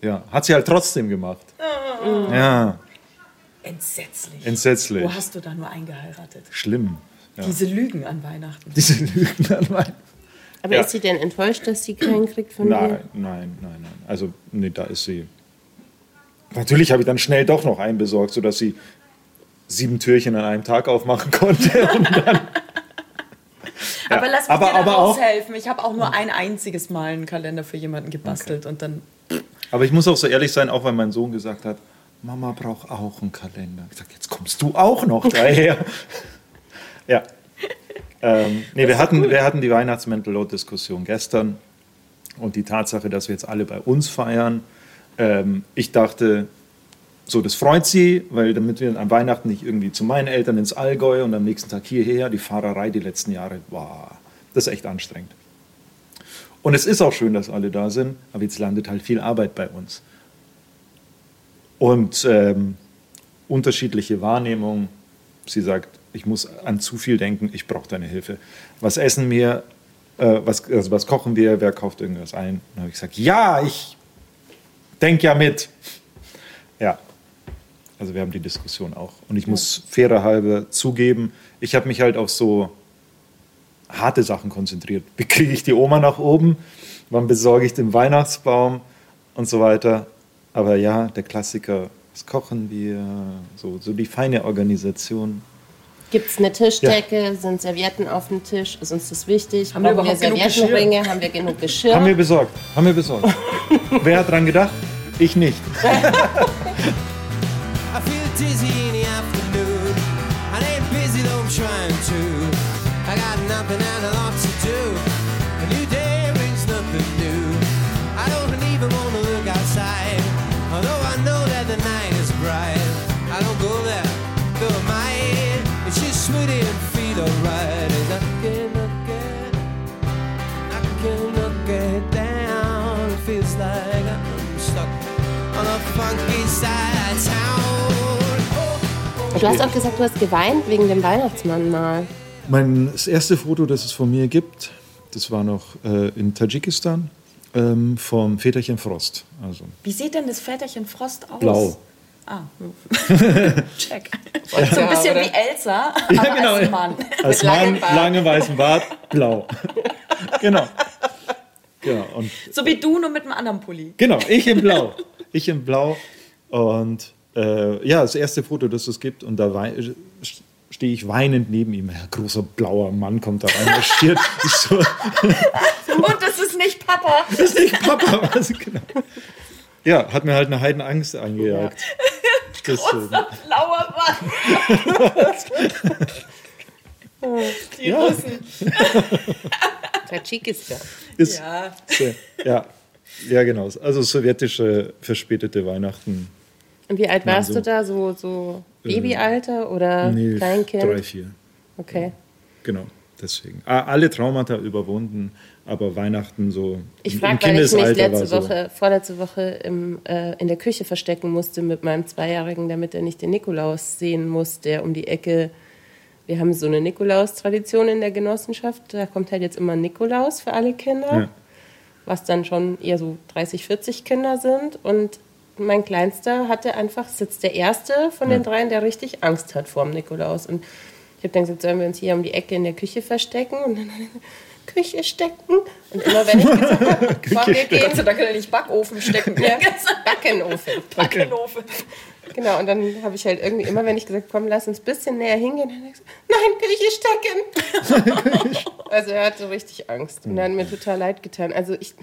Ja, hat sie halt trotzdem gemacht. Ja, Entsetzlich. entsetzlich. Wo hast du da nur eingeheiratet? Schlimm. Ja. Diese Lügen an Weihnachten. Diese Lügen an meinen. Aber Ja. ist sie denn enttäuscht, dass sie keinen kriegt von Nein, dir? nein, nein, nein. Also, nee, da ist sie. Natürlich habe ich dann schnell doch noch einen besorgt, sodass sie sieben Türchen an einem Tag aufmachen konnte. Und dann Aber lass mich aber, dir aber, auch, raushelfen. Ich habe auch nur ein einziges Mal einen Kalender für jemanden gebastelt und dann. aber ich muss auch so ehrlich sein, auch weil mein Sohn gesagt hat, Mama braucht auch einen Kalender. Ich sag, jetzt kommst du auch noch daher. ja. Ähm, nee, wir hatten, wir hatten die Weihnachtsmental-Diskussion gestern und die Tatsache, dass wir jetzt alle bei uns feiern. Ähm, ich dachte, so, das freut sie, weil damit wir an Weihnachten nicht irgendwie zu meinen Eltern ins Allgäu und am nächsten Tag hierher, die Fahrerei die letzten Jahre, wow, das ist echt anstrengend. Und es ist auch schön, dass alle da sind, aber jetzt landet halt viel Arbeit bei uns. Und ähm, unterschiedliche Wahrnehmungen. Sie sagt, ich muss an zu viel denken, ich brauche deine Hilfe. Was essen wir? Äh, was, also was kochen wir? Wer kauft irgendwas ein? Dann habe ich gesagt, ja, ich denke ja mit. Ja, also wir haben die Diskussion auch. Und ich muss fairer halber zugeben, ich habe mich halt auf so harte Sachen konzentriert. Wie kriege ich die Oma nach oben? Wann besorge ich den Weihnachtsbaum? Und so weiter. Aber ja, der Klassiker, was kochen wir? So, so die feine Organisation. Gibt es eine Tischdecke? Sind Servietten auf dem Tisch? Ist uns das wichtig? Haben wir Brauchen überhaupt genug Serviettenringe? Haben wir genug Geschirr? Haben wir besorgt. Haben wir besorgt. Wer hat dran gedacht? Ich nicht. Du hast auch gesagt, du hast geweint wegen dem Weihnachtsmann mal. Mein, das erste Foto, das es von mir gibt, das war noch äh, in Tadschikistan ähm, vom Väterchen Frost. Also Wie sieht denn das Väterchen Frost aus? blau. Ah, check. So ein bisschen wie Elsa, aber Ja, genau, als ja. Mann. Als Mann, Bart. lange weißen Bart, blau. genau. Genau, und So wie du, nur mit einem anderen Pulli. Genau, ich in Blau. Ich in Blau. Und äh, ja, das erste Foto, das es gibt. Und da wei- stehe ich weinend neben ihm. Ein großer blauer Mann kommt da rein, marschiert. So, Und das ist nicht Papa. das ist nicht Papa. Was? Genau. Ja, hat mir halt eine Heidengangst eingejagt. Deswegen. Blauer Mann. Die Ja. Russen. Tadschikistan. Ist, Ja. sehr- ja. Ja, genau. Also sowjetische verspätete Weihnachten. Und wie alt warst du Sohn. da? So, so Babyalter oder Nee, Kleinkind? drei, vier. Okay. Genau, deswegen. Ah, Alle Traumata überwunden, aber Weihnachten so Ich frage, weil ich mich letzte so. Woche, vorletzte Woche im, äh, in der Küche verstecken musste mit meinem Zweijährigen, damit er nicht den Nikolaus sehen muss, der um die Ecke. Wir haben so eine Nikolaus-Tradition in der Genossenschaft. Da kommt halt jetzt immer Nikolaus für alle Kinder, Ja. Was dann schon eher so 30, 40 Kinder sind. Und mein Kleinster hatte einfach, sitzt der Erste von den dreien, der richtig Angst hat vor dem Nikolaus. Und ich habe dann gesagt, sollen wir uns hier um die Ecke in der Küche verstecken? Und dann Küche stecken. Und immer wenn ich gesagt habe, komm, wir Gott gehen sei Dank kann er nicht Backofen stecken. ja, Backenofen. Backenofen. Genau, und dann habe ich halt irgendwie immer, wenn ich gesagt komm, lass uns ein bisschen näher hingehen, dann hat er gesagt, nein, Küche stecken. also er hatte richtig Angst und er hat mir total leid getan. Also ich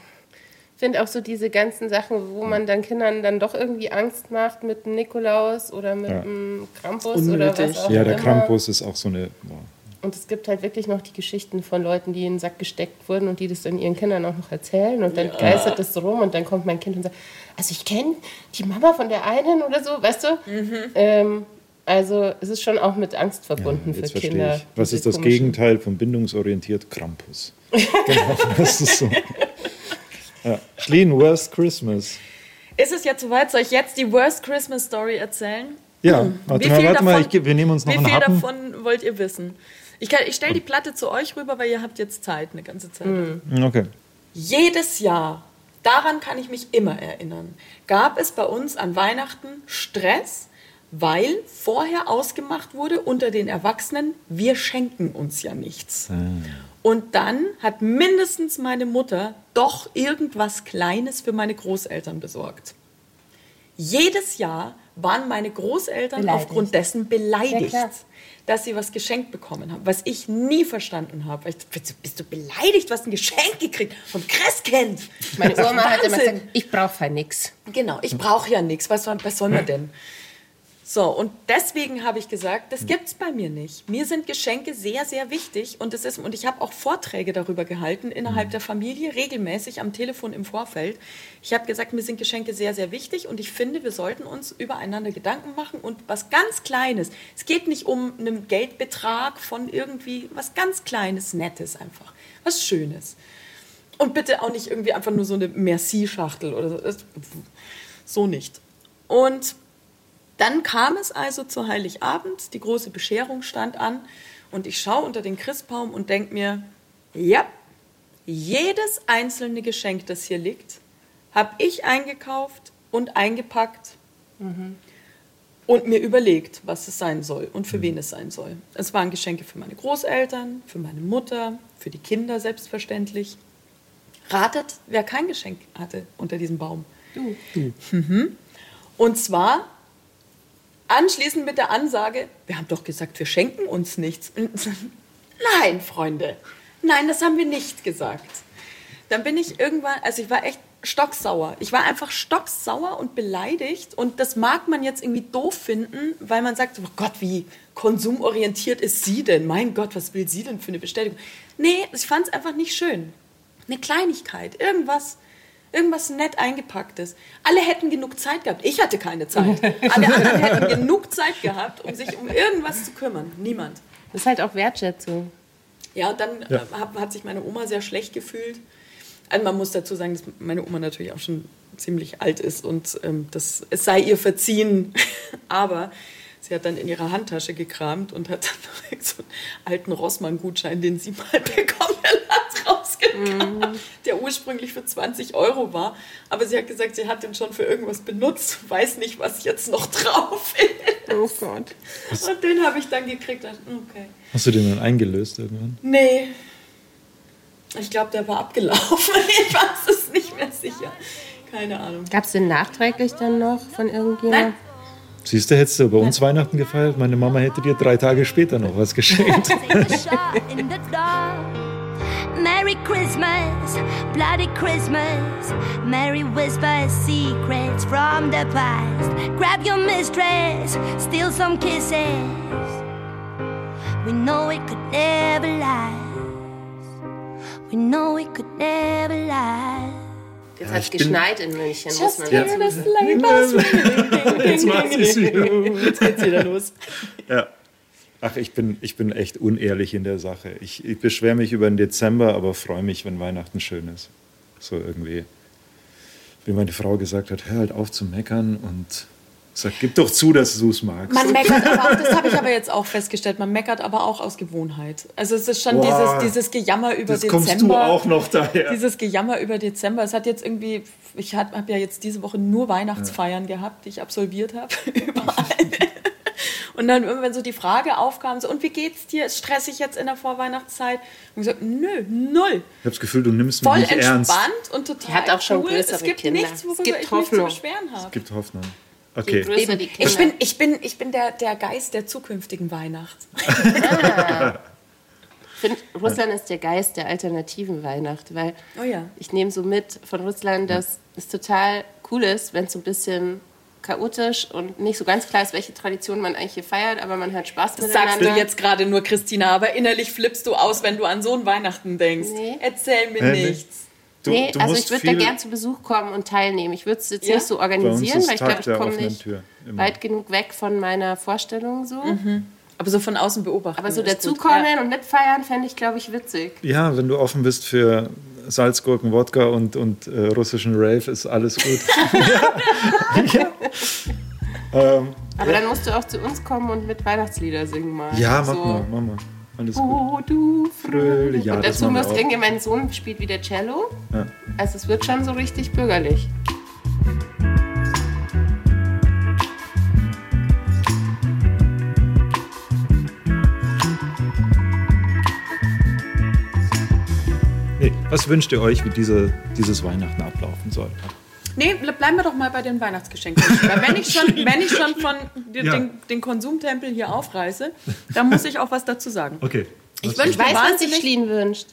finde auch so diese ganzen Sachen, wo man dann Kindern dann doch irgendwie Angst macht mit dem Nikolaus oder mit Ja. dem Krampus Unnötig. oder was auch Ja, der immer. Krampus ist auch so eine. Boah. Und es gibt halt wirklich noch die Geschichten von Leuten, die in den Sack gesteckt wurden und die das dann ihren Kindern auch noch erzählen. Und dann geistert das so rum und dann kommt mein Kind und sagt, also ich kenne die Mama von der einen oder so, weißt du? Ähm, also es ist schon auch mit Angst verbunden für Jetzt verstehe Kinder. ich. Was ist das komischen- Gegenteil von bindungsorientiert? Krampus. genau, das ist so. Ja. Schleen, Worst Christmas. Ist es jetzt soweit? Soll ich jetzt die Worst Christmas Story erzählen? Ja, warte Wie mal, viel warte mal, davon- ich, wir nehmen uns noch Wie einen viel Happen. davon wollt ihr wissen? Ich, kann- ich stelle die Platte zu euch rüber, weil ihr habt jetzt Zeit, eine ganze Zeit. Okay. Jedes Jahr, daran kann ich mich immer erinnern, gab es bei uns an Weihnachten Stress, weil vorher ausgemacht wurde unter den Erwachsenen, wir schenken uns ja nichts. Und dann hat mindestens meine Mutter doch irgendwas Kleines für meine Großeltern besorgt. Jedes Jahr waren meine Großeltern Beleidigt. aufgrund dessen beleidigt, Ja, dass sie was geschenkt bekommen haben, was ich nie verstanden habe. Ich, bist du- beleidigt, was ein Geschenk gekriegt vom Christkind? Meine Oma hat immer gesagt, ich brauche halt nichts. Genau, ich brauche ja nichts. Was, soll- was soll man denn? So, und deswegen habe ich gesagt, das gibt's bei mir nicht. Mir sind Geschenke sehr, sehr wichtig und, es ist, und ich habe auch Vorträge darüber gehalten innerhalb der Familie, regelmäßig am Telefon im Vorfeld. Ich habe gesagt, mir sind Geschenke sehr, sehr wichtig und ich finde, wir sollten uns übereinander Gedanken machen und was ganz Kleines. Es geht nicht um einen Geldbetrag von irgendwie, was ganz Kleines, Nettes einfach, was Schönes. Und bitte auch nicht irgendwie einfach nur so eine Merci-Schachtel oder so. So nicht. Und dann kam es also zu Heiligabend, die große Bescherung stand an und ich schaue unter den Christbaum und denke mir, ja, jedes einzelne Geschenk, das hier liegt, habe ich eingekauft und eingepackt und mir überlegt, was es sein soll und für wen es sein soll. Es waren Geschenke für meine Großeltern, für meine Mutter, für die Kinder selbstverständlich. Ratet, wer kein Geschenk hatte unter diesem Baum. Du. Mhm. Und zwar anschließend mit der Ansage, wir haben doch gesagt, wir schenken uns nichts. Nein, Freunde, nein, das haben wir nicht gesagt. Dann bin ich irgendwann, also ich war echt stocksauer. Ich war einfach stocksauer und beleidigt. Und das mag man jetzt irgendwie doof finden, weil man sagt, oh Gott, wie konsumorientiert ist sie denn? Mein Gott, was will sie denn für eine Bestätigung? Nee, ich fand es einfach nicht schön. Eine Kleinigkeit, irgendwas, irgendwas nett eingepacktes. Alle hätten genug Zeit gehabt. Ich hatte keine Zeit. Alle anderen hätten genug Zeit gehabt, um sich um irgendwas zu kümmern. Niemand. Das ist halt auch Wertschätzung. Ja, und dann äh, hat, hat sich meine Oma sehr schlecht gefühlt. Also man muss dazu sagen, dass meine Oma natürlich auch schon ziemlich alt ist und ähm, das, es sei ihr verziehen. Aber sie hat dann in ihrer Handtasche gekramt und hat dann so einen alten Rossmann-Gutschein, den sie mal bekommen hat, rausgekramt, der ursprünglich für 20 Euro war. Aber sie hat gesagt, sie hat den schon für irgendwas benutzt, weiß nicht, was jetzt noch drauf ist. Oh Gott. Und den habe ich dann gekriegt. Und, okay. Hast du den dann eingelöst irgendwann? Nee. Ich glaube, der war abgelaufen. Ich weiß es nicht mehr sicher. Keine Ahnung. Gab es den nachträglich dann noch von Nein. irgendjemandem? Siehst du, hättest du bei uns Weihnachten gefeiert, meine Mama hätte dir drei Tage später noch was geschenkt. Merry Christmas, bloody Christmas. Merry whispers secrets from the past. Grab your mistress, steal some kisses. We know it could never last. We know it could never last. Jetzt hat es geschneit in München, muss man Ja. Labels. Jetzt macht sie's wieder. Jetzt geht's wieder los. Ja. Ach, ich bin, ich bin echt unehrlich in der Sache. Ich, ich beschwere mich über den Dezember, aber freue mich, wenn Weihnachten schön ist. So irgendwie. Wie meine Frau gesagt hat, hör halt auf zu meckern und sag, gib doch zu, dass du es magst. Man meckert aber auch, das habe ich aber jetzt auch festgestellt, man meckert aber auch aus Gewohnheit. Also es ist schon Boah, dieses, dieses Gejammer über das Dezember. kommst du auch noch daher. Dieses Gejammer über Dezember. Es hat jetzt irgendwie, ich habe ja jetzt diese Woche nur Weihnachtsfeiern gehabt, die ich absolviert habe, überall. Und dann irgendwann so die Frage aufkam, so, und wie geht's dir? Ist stressig jetzt in der Vorweihnachtszeit? Und ich gesagt, nö, null. Ich habe das Gefühl, du nimmst mich Voll nicht entspannt ernst. und total Die hat auch schon cool. Es gibt Kinder. nichts, Es worüber gibt ich mich zu Hoffnung. beschweren Es habe. gibt Hoffnung. Je Okay. größer die Kinder. Ich bin, ich bin, ich bin der, der Geist der zukünftigen Weihnacht. Ich finde, Russland ist der Geist der alternativen Weihnacht, weil Oh ja. ich nehme so mit von Russland, dass es total cool ist, wenn es so ein bisschen chaotisch und nicht so ganz klar ist, welche Tradition man eigentlich hier feiert, aber man hat Spaß Das miteinander. sagst du jetzt gerade nur, Christina, aber innerlich flippst du aus, wenn du an so ein Weihnachten denkst. Nee. Erzähl mir nee. nichts. Du, nee, du also musst ich würde da gern zu Besuch kommen und teilnehmen. Ich würde es jetzt Ja? nicht so organisieren, weil ich glaube, ich komme nicht weit genug weg von meiner Vorstellung so. Aber so von außen beobachten. Aber so dazukommen Ja. und mitfeiern fände ich, glaube ich, witzig. Ja, wenn du offen bist für Salzgurken, Wodka und, und äh, russischen Rave, ist alles gut. ja. Ähm, Aber dann musst du auch zu uns kommen und mit Weihnachtslieder singen mal. ja, mach so, mal, mach mal. Alles gut. Oh, du Fröhlich. Ja, und dazu auch. irgendwie mein Sohn spielt wieder Cello. Ja. Also es wird schon so richtig bürgerlich. Nee, was wünscht ihr euch, wie diese, dieses Weihnachten ablaufen soll? Nee, ble- bleiben wir doch mal bei den Weihnachtsgeschenken. Weil wenn ich schon, wenn ich schon von den, Ja. den, den Konsumtempel hier aufreiße, dann muss ich auch was dazu sagen. Okay. Ich Ich wünsche mir weiß, was sich. Schlien wünscht.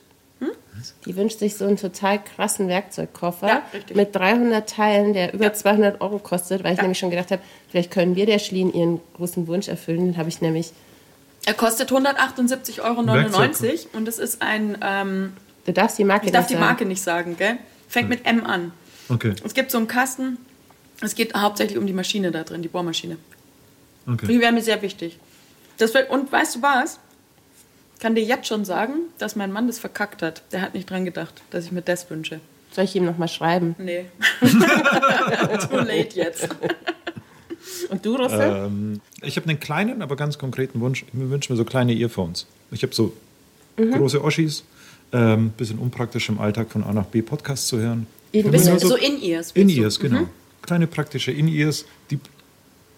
Die wünscht sich so einen total krassen Werkzeugkoffer Ja, mit 300 Teilen, der über Ja. 200 Euro kostet, weil ich Ja. nämlich schon gedacht habe, vielleicht können wir der Schlien ihren großen Wunsch erfüllen. Den habe ich nämlich, Er kostet 178,99 Euro und es ist ein... Ähm, du darfst die Marke ich darf nicht die sagen. Marke nicht sagen, gell? Fängt mit M an. Okay. Es gibt so einen Kasten. Es geht hauptsächlich um die Maschine da drin, die Bohrmaschine. okay. Die wäre mir sehr wichtig. Das wird, und weißt du was? Ich kann dir jetzt schon sagen, dass mein Mann das verkackt hat. Der hat nicht dran gedacht, dass ich mir das wünsche. Soll ich ihm nochmal schreiben? Nee. Too late jetzt. Und du, Russe? Ähm, ich habe einen kleinen, aber ganz konkreten Wunsch. Ich wünsche mir so kleine Earphones. Ich habe so große Oschis. Ähm, bisschen unpraktisch im Alltag von A nach B Podcast zu hören. Bisschen nur So In-Ears. In-Ears, genau. Kleine praktische In-Ears, die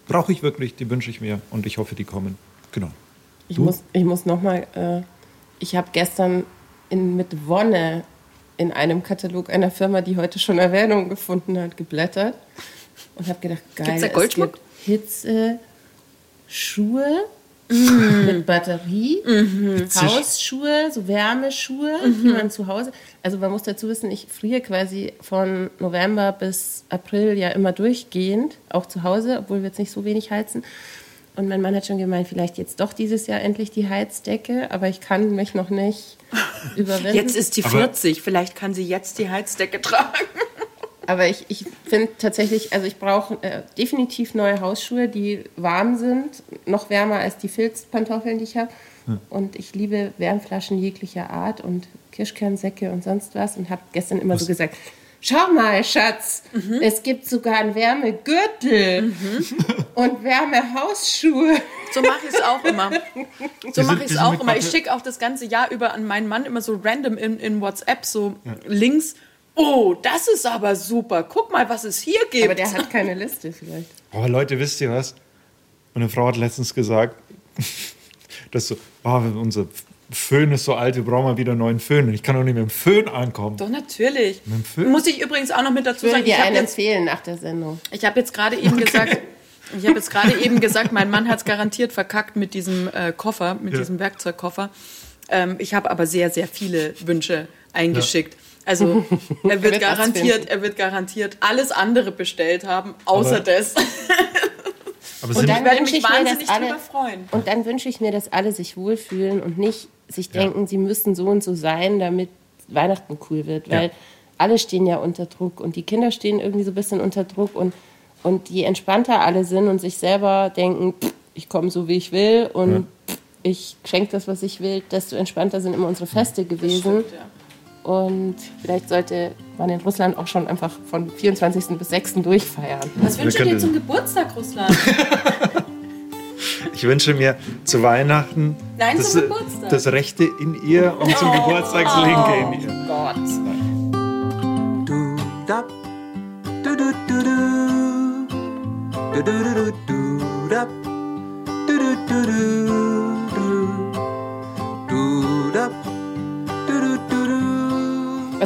brauche ich wirklich, die wünsche ich mir und ich hoffe, die kommen. Genau. Ich Du? muss, ich muss nochmal, äh, ich habe gestern in, mit Wonne in einem Katalog einer Firma, die heute schon Erwähnung gefunden hat, geblättert und habe gedacht, geil, Gibt's da es Goldschmuck? gibt Hitze, Schuhe Mm. mit Batterie, Mhm. Hausschuhe, so Wärmeschuhe, die man zu Hause, also man muss dazu wissen, ich friere quasi von November bis April ja immer durchgehend, auch zu Hause, obwohl wir jetzt nicht so wenig heizen. Und mein Mann hat schon gemeint, vielleicht jetzt doch dieses Jahr endlich die Heizdecke, aber ich kann mich noch nicht überwinden. Jetzt ist die Aber- 40. Vielleicht kann sie jetzt die Heizdecke tragen. Aber ich, ich finde tatsächlich, also ich brauche äh, definitiv neue Hausschuhe, die warm sind, noch wärmer als die Filzpantoffeln, die ich habe. Und ich liebe Wärmflaschen jeglicher Art und Kirschkernsäcke und sonst was und habe gestern immer so gesagt, schau mal, Schatz, es gibt sogar einen Wärmegürtel und Wärmehausschuhe. So mache ich es auch immer. So mache ich es auch immer. Ich schicke auch das ganze Jahr über an meinen Mann immer so random in, in WhatsApp so Links. Oh, das ist aber super. Guck mal, was es hier gibt. Aber der hat keine Liste vielleicht. Oh, Leute, wisst ihr was? Meine Frau hat letztens gesagt, dass so, oh, unser Föhn ist so alt, wir brauchen mal wieder einen neuen Föhn. Und ich kann doch nicht mit dem Föhn ankommen. Doch, natürlich. Mit dem Föhn? Muss ich übrigens auch noch mit dazu Ich würde sagen, ich dir habe einen jetzt, empfehlen nach der Sendung. ich hab jetzt gerade eben gesagt, ich habe jetzt gerade eben gesagt, mein Mann hat es garantiert verkackt mit diesem äh, Koffer, mit Ja. diesem Werkzeugkoffer. Ähm, ich habe aber sehr, sehr viele Wünsche eingeschickt. Also er wird garantiert, er wird garantiert alles andere bestellt haben, außer Aber- das. Aber Und dann Ich werde wünsche mich ich mir, wahnsinnig dass alle, drüber freuen. Und dann wünsche ich mir, dass alle sich wohlfühlen und nicht sich denken, sie müssen so und so sein, damit Weihnachten cool wird. Weil Ja. alle stehen ja unter Druck und die Kinder stehen irgendwie so ein bisschen unter Druck und, und je entspannter alle sind und sich selber denken, pff, ich komme so wie ich will und pff, ich schenke das, was ich will, desto entspannter sind immer unsere Feste gewesen. Und vielleicht sollte man in Russland auch schon einfach von 24. bis 6. durchfeiern. Was wünschst du dir zum Geburtstag, Russland? ich wünsche mir zu Weihnachten Nein, das, das, Rechte in ihr und zum oh, Geburtstag das Linke in ihr. Oh Gott. Du, da, du, du, du, du. Du, du, du, du, du, du, du, du.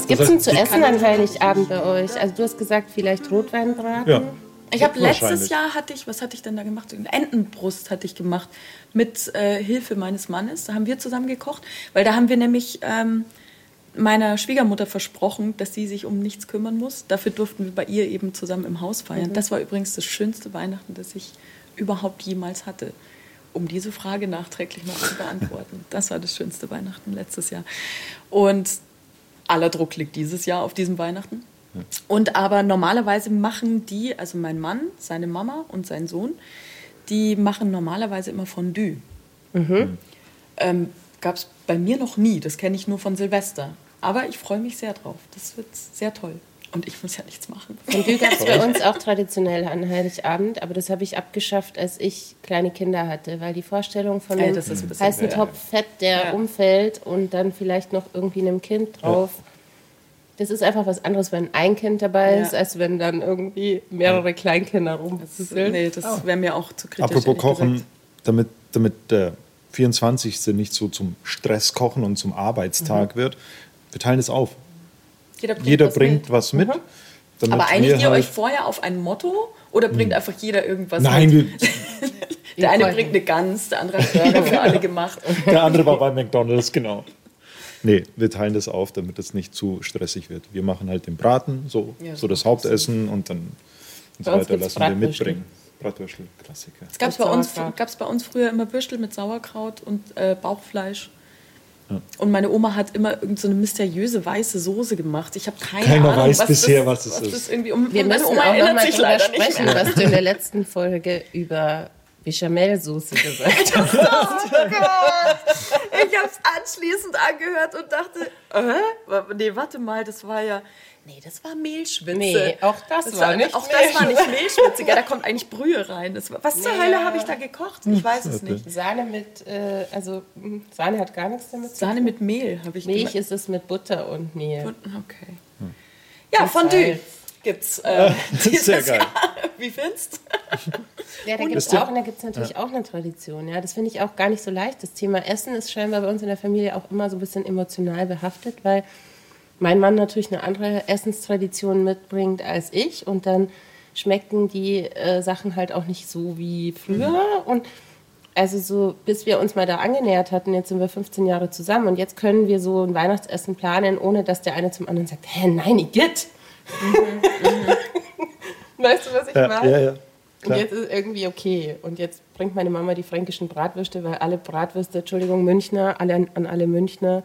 Was gibt's denn zu essen an Heiligabend bei euch? Also du hast gesagt, vielleicht Rotweinbraten. Ja. Ich habe letztes. Jahr hatte ich, was hatte ich denn da gemacht? Eine Entenbrust hatte ich gemacht mit äh, Hilfe meines Mannes. Da haben wir zusammen gekocht, weil da haben wir nämlich ähm, meiner Schwiegermutter versprochen, dass sie sich um nichts kümmern muss. Dafür durften wir bei ihr eben zusammen im Haus feiern. Das war übrigens das schönste Weihnachten, das ich überhaupt jemals hatte. Um diese Frage nachträglich noch zu beantworten. Das war das schönste Weihnachten letztes Jahr. Und aller Druck liegt dieses Jahr auf diesem Weihnachten. Und aber normalerweise machen die, also mein Mann, seine Mama und sein Sohn, die machen normalerweise immer Fondue. Ähm, Gab es bei mir noch nie, das kenne ich nur von Silvester. Aber ich freue mich sehr drauf. Das wird sehr toll. Und ich muss ja nichts machen. Fondue gab es bei uns auch traditionell an Heiligabend, aber das habe ich abgeschafft, als ich kleine Kinder hatte, weil die Vorstellung von einem das ist ein bisschen heißen Topf Fett, der Ja. umfällt und dann vielleicht noch irgendwie einem Kind drauf. Das ist einfach was anderes, wenn ein Kind dabei Ja. ist, als wenn dann irgendwie mehrere Kleinkinder rumfusseln. Nee, das wäre mir auch zu kritisch. Apropos Kochen, gesagt. damit, damit der 24. nicht so zum Stresskochen und zum Arbeitstag wird, wir teilen es auf. Jeder bringt, Jeder was bringt mit. was mit. damit Aber einigt ihr halt- euch vorher auf ein Motto oder bringt einfach jeder irgendwas Nein, mit? wir, Der eine bringt eine Gans, der andere hat Burger für alle gemacht. der andere war bei McDonalds, genau. Nee, wir teilen das auf, damit es nicht zu stressig wird. Wir machen halt den Braten, so, Ja, so das Hauptessen und dann und so weiter lassen wir mitbringen. Bratwürstel, Klassiker. Es gab's Mit bei, uns, bei uns früher immer Würstel mit Sauerkraut und äh, Bauchfleisch. Und meine Oma hat immer irgend so eine mysteriöse weiße Soße gemacht. Ich habe keine Keiner Ahnung, weiß was bisher, das, was es das ist. irgendwie um. Wir meine müssen Oma auch erinnert mal sich leider nicht sprechen, mehr. was du in der letzten Folge über Bechamelsoße gesagt hast. Ich habe es anschließend angehört und dachte, äh? Nee, warte mal, das war ja. Nee, das war Mehlschwitze. Nee, auch das war nicht Auch das war nicht Mehlschwitze. Ja, da kommt eigentlich Brühe rein. Das war, was zur Nee. Hölle habe ich da gekocht? Ich weiß es nicht. Sahne mit, äh, also mh, Sahne hat gar nichts damit zu Sahne mit Mehl habe ich Milch gemacht. ist es mit Butter und Mehl. Okay. Ja, Und Fondue Salz. gibt's. Äh, dieses Sehr geil. Jahr. Wie findest Ja, da gibt es auch, und da gibt's natürlich auch eine Tradition. Ja, das finde ich auch gar nicht so leicht. Das Thema Essen ist scheinbar bei uns in der Familie auch immer so ein bisschen emotional behaftet, weil mein Mann natürlich eine andere Essenstradition mitbringt als ich und dann schmecken die äh, Sachen halt auch nicht so wie früher und also so, bis wir uns mal da angenähert hatten, jetzt sind wir 15 Jahre zusammen und jetzt können wir so ein Weihnachtsessen planen, ohne dass der eine zum anderen sagt, hä, nein, Igitt. weißt du, was ich Ja, meine? ja, ja. Und Klar. jetzt ist irgendwie okay. Und jetzt bringt meine Mama die fränkischen Bratwürste, weil alle Bratwürste, Entschuldigung, Münchner, alle an alle Münchner,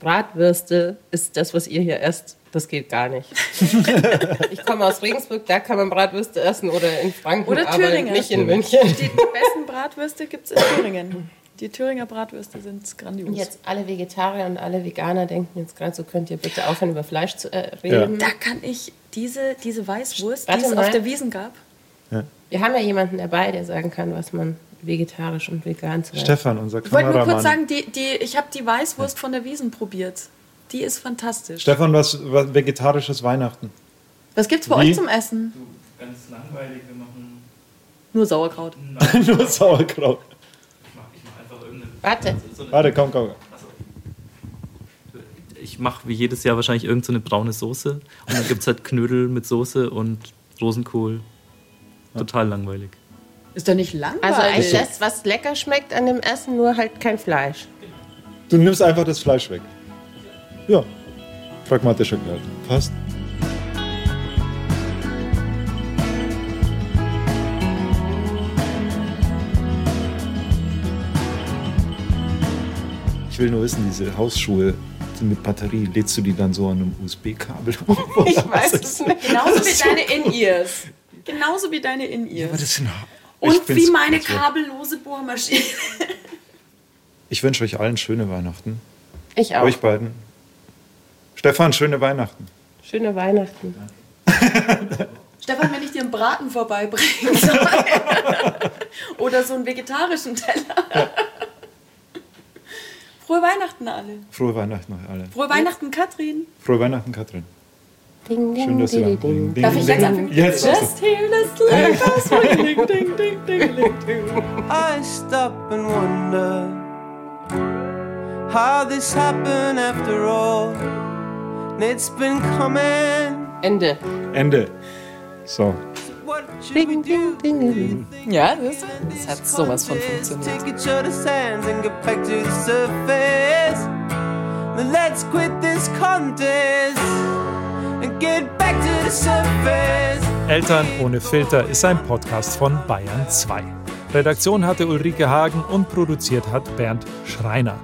Bratwürste ist das, was ihr hier esst. Das geht gar nicht. ich komme aus Regensburg, da kann man Bratwürste essen oder in Franken, Oder aber Thüringen. nicht in München. Die besten Bratwürste gibt es in Thüringen. Die Thüringer Bratwürste sind grandios. Und jetzt alle Vegetarier und alle Veganer denken jetzt gerade so, könnt ihr bitte aufhören, über Fleisch zu äh, reden. Da kann ich diese, diese Weißwurst, die Warte es mal. auf der Wiesen gab. Wir haben ja jemanden dabei, der sagen kann, was man vegetarisch und vegan zu Stefan, unser Ich wollte nur kurz Kameramann. sagen, die, die, ich habe die Weißwurst von der Wiesen probiert. Die ist fantastisch. Stefan, was, was vegetarisches Weihnachten? Was gibt's bei Wie? euch zum Essen? Ganz langweilig, wir machen. Nur Sauerkraut. Nur Sauerkraut. Ich mache ich mach einfach irgendeine. Warte. So Warte, komm, komm. ich mache wie jedes Jahr wahrscheinlich irgendeine so eine braune Soße. Und dann gibt es halt Knödel mit Soße und Rosenkohl. Total langweilig. Ist doch nicht langweilig. Also eigentlich das, was lecker schmeckt an dem Essen, nur halt kein Fleisch. Du nimmst einfach das Fleisch weg. Ja. Pragmatischer Kerl. Passt. Ich will nur wissen, diese Hausschuhe mit Batterie, lädst du die dann so an einem USB-Kabel? Ich weiß es nicht. Genauso wie deine In-Ears. Genauso wie deine Aber In-Ears. das sind, ich Und wie meine kabellose Bohrmaschine. Ich wünsche euch allen schöne Weihnachten. Ich auch. Euch beiden. Stefan, schöne Weihnachten. Schöne Weihnachten. Stefan, wenn ich dir einen Braten vorbeibringen soll. Oder so einen vegetarischen Teller. Frohe Weihnachten alle. Frohe Weihnachten alle. Frohe Weihnachten, Katrin. Frohe Weihnachten, Katrin. Ding, ding, Schön, dass da ding, ding. ding, Darf ich jetzt ding. anfangen? Jetzt Just hear bells ringing, ding, ding, ding, ding, ding. I stop and wonder how this happened after all. And it's been coming. Ende. Ende. So. Do? Ding, ding. Ja, das, das hat sowas von funktioniert. Let's quit this contest Eltern ohne Filter ist ein Podcast von Bayern 2. Redaktion hatte Ulrike Hagen und produziert hat Bernd Schreiner.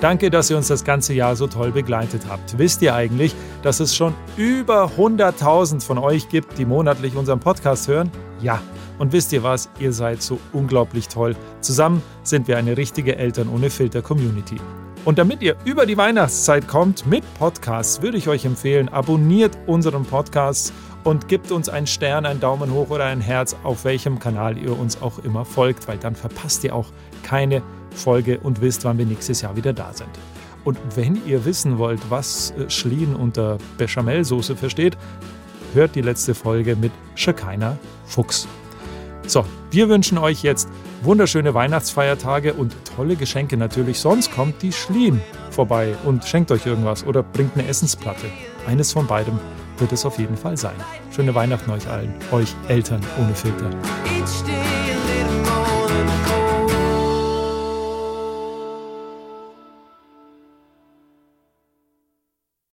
Danke, dass ihr uns das ganze Jahr so toll begleitet habt. Wisst ihr eigentlich, dass es schon über 100.000 von euch gibt, die monatlich unseren Podcast hören? Ja. Und wisst ihr was? Ihr seid so unglaublich toll. Zusammen sind wir eine richtige Eltern ohne Filter Community. Und damit ihr über die Weihnachtszeit kommt mit Podcasts, würde ich euch empfehlen, abonniert unseren Podcast und gebt uns einen Stern, einen Daumen hoch oder ein Herz, auf welchem Kanal ihr uns auch immer folgt, weil dann verpasst ihr auch keine Folge und wisst, wann wir nächstes Jahr wieder da sind. Und wenn ihr wissen wollt, was äh, Schlien unter Bechamelsoße versteht, hört die letzte Folge mit Shekinah Fuchs. So, wir wünschen euch jetzt wunderschöne Weihnachtsfeiertage und tolle Geschenke natürlich. Sonst kommt die Schlien vorbei und schenkt euch irgendwas oder bringt eine Essensplatte. Eines von beidem wird es auf jeden Fall sein. Schöne Weihnachten euch allen, euch Eltern ohne Filter.